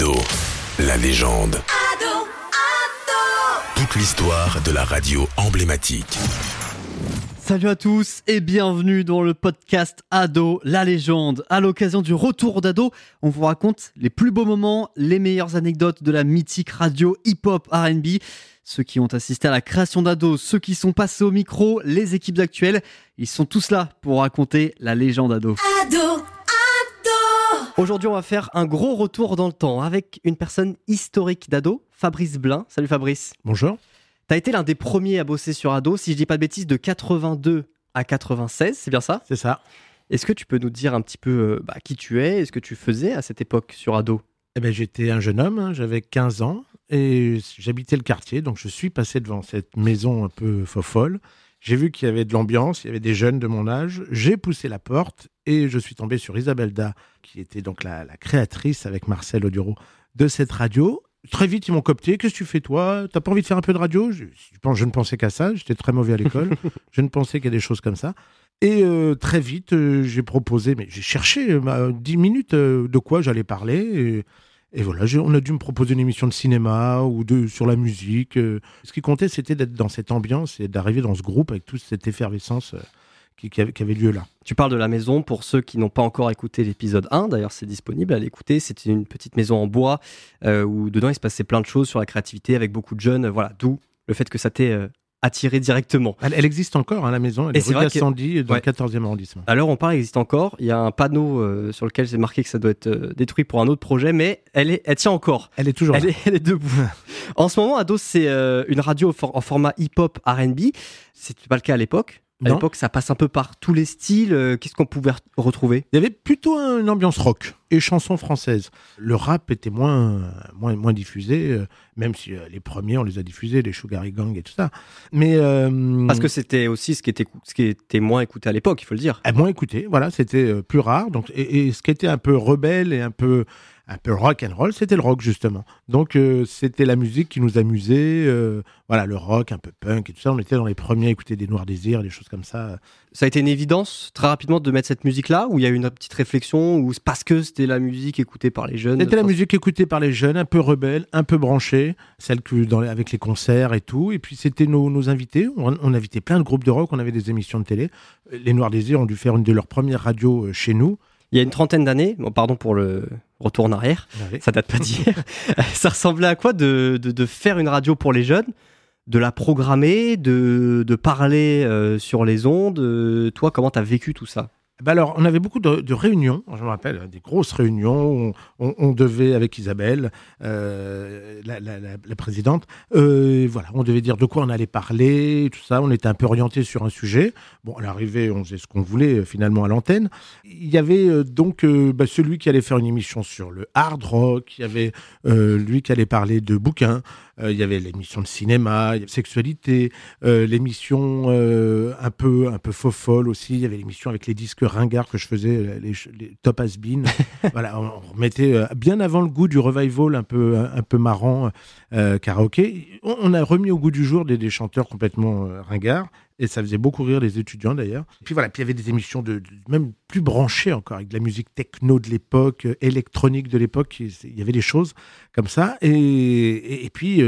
Ado, la légende. Toute l'histoire de la radio emblématique. Salut à tous et bienvenue dans le podcast Ado, la légende. À l'occasion du retour d'Ado, on vous raconte les plus beaux moments, les meilleures anecdotes de la mythique radio hip-hop RB. Ceux qui ont assisté à la création d'Ado, ceux qui sont passés au micro, les équipes actuelles, ils sont tous là pour raconter la légende Ado. Ado, ado, Aujourd'hui, on va faire un gros retour dans le temps avec une personne historique d'Ado, Fabrice Blin. Salut Fabrice. Bonjour. T'as été l'un des premiers à bosser sur Ado, si je dis pas de bêtises, de 82 à 96, c'est bien ça? C'est ça. Est-ce que tu peux nous dire un petit peu euh, bah, qui tu es et ce que tu faisais à cette époque sur Ado? Eh ben, j'étais un jeune homme, hein, j'avais 15 ans et j'habitais le quartier, donc je suis passé devant cette maison un peu fofolle. J'ai vu qu'il y avait de l'ambiance, il y avait des jeunes de mon âge. J'ai poussé la porte et je suis tombé sur Isabelle Da, qui était donc la, la créatrice avec Marcel Audureau de cette radio. Très vite, ils m'ont coopté. Qu'est-ce que tu fais, toi? T'as pas envie de faire un peu de radio? Je, je pense, je ne pensais qu'à ça. J'étais très mauvais à l'école. je ne pensais qu'à des choses comme ça. Et euh, très vite, euh, j'ai proposé, mais j'ai cherché euh, ma- 10 minutes euh, de quoi j'allais parler. Et, et voilà, on a dû me proposer une émission de cinéma ou de, sur la musique. euh. Ce qui comptait, c'était d'être dans cette ambiance et d'arriver dans ce groupe avec toute cette effervescence euh, qui, avait, lieu là. Tu parles de la maison pour ceux qui n'ont pas encore écouté l'épisode 1, d'ailleurs c'est disponible à l'écouter. C'était une petite maison en bois euh, où dedans il se passait plein de choses sur la créativité avec beaucoup de jeunes. Voilà, d'où le fait que ça t'ait attiré directement. Elle, elle existe encore, hein, la maison. Elle Et est rue dans Ouais. le 14e arrondissement. À où on parle, elle existe encore. Il y a un panneau euh, sur lequel c'est marqué que ça doit être euh, détruit pour un autre projet, mais elle, est, elle tient encore. Elle est toujours Elle là. est, elle est debout. en ce moment, Ado, c'est euh, une radio for- en format hip-hop RB. C'était pas le cas à l'époque. À l'époque, ça passe un peu par tous les styles. Euh, Qu'est-ce qu'on pouvait re- retrouver? Il y avait plutôt une ambiance rock et chanson française. Le rap était moins, moins, moins diffusé, euh, même si euh, les premiers, on les a diffusés, les Sugar Gang et tout ça. Mais. euh, Parce que c'était aussi ce qui était, ce qui était moins écouté à l'époque, il faut le dire. à moins écouté, voilà, c'était plus rare. Donc, et, et ce qui était un peu rebelle et un peu, un peu rock and roll, c'était le rock justement. Donc euh, c'était la musique qui nous amusait, euh, voilà, le rock un peu punk et tout ça. On était dans les premiers à écouter des Noirs Désirs, des choses comme ça. Ça a été une évidence très rapidement de mettre cette musique-là, ou il y a eu une petite réflexion, ou parce que c'était la musique écoutée par les jeunes. C'était la musique écoutée par les jeunes, un peu rebelle, un peu branchée, celle que dans les- avec les concerts et tout. Et puis c'était nos, nos invités. On, on invitait plein de groupes de rock. On avait des émissions de télé. Les Noirs Désirs ont dû faire une de leurs premières radios euh, chez nous. Il y a une trentaine d'années, bon, pardon pour le retour en arrière, ça date pas d'hier. ça ressemblait à quoi de, de, de faire une radio pour les jeunes, de la programmer, de, de parler euh, sur les ondes Euh, Toi, comment t'as vécu tout ça? Ben alors, on avait beaucoup de, réunions, je me rappelle, des grosses réunions. où On, devait, avec Isabelle, euh, la, présidente, euh, voilà, on devait dire de quoi on allait parler, tout ça. On était un peu orienté sur un sujet. Bon, à l'arrivée, on faisait ce qu'on voulait euh, finalement à l'antenne. Il y avait donc bah, celui qui allait faire une émission sur le hard rock, il y avait lui qui allait parler de bouquins, il y avait l'émission de cinéma, il y avait sexualité, l'émission un peu un peu faux folle aussi. Il y avait l'émission avec les disques ringards que je faisais, euh, les, les top has been. voilà, on, remettait euh, bien avant le goût du revival un peu un, un peu marrant euh, karaoké. On, on a remis au goût du jour des, des chanteurs complètement ringards. Et ça faisait beaucoup rire les étudiants d'ailleurs. Puis voilà, puis il y avait des émissions de, de- même plus branchées encore, avec de la musique techno de l'époque, électronique de l'époque. Il y avait des choses comme ça. Et, et, et puis,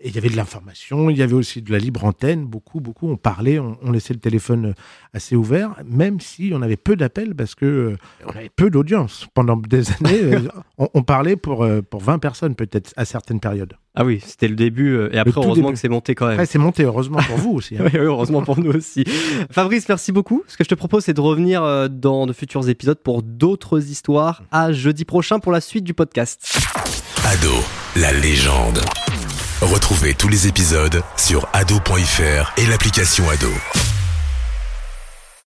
et il y avait de l'information, il y avait aussi de la libre antenne, beaucoup, beaucoup. On parlait, on, on laissait le téléphone euh, assez ouvert, même si on avait peu d'appels parce que euh, on avait peu d'audience. Pendant des années, euh, on, on parlait pour, euh, pour 20 personnes peut-être à certaines périodes. Ah oui, c'était le début, euh, et après, heureusement début. que c'est monté quand même. C'est monté, heureusement pour vous aussi. hein. Oui, oui, heureusement pour nous aussi. Fabrice, merci beaucoup. Ce que je te propose, c'est de revenir euh, dans de futurs épisodes pour d'autres histoires à jeudi prochain pour la suite du podcast. Ado, la légende. Retrouvez tous les épisodes sur ado.fr et l'application Ado.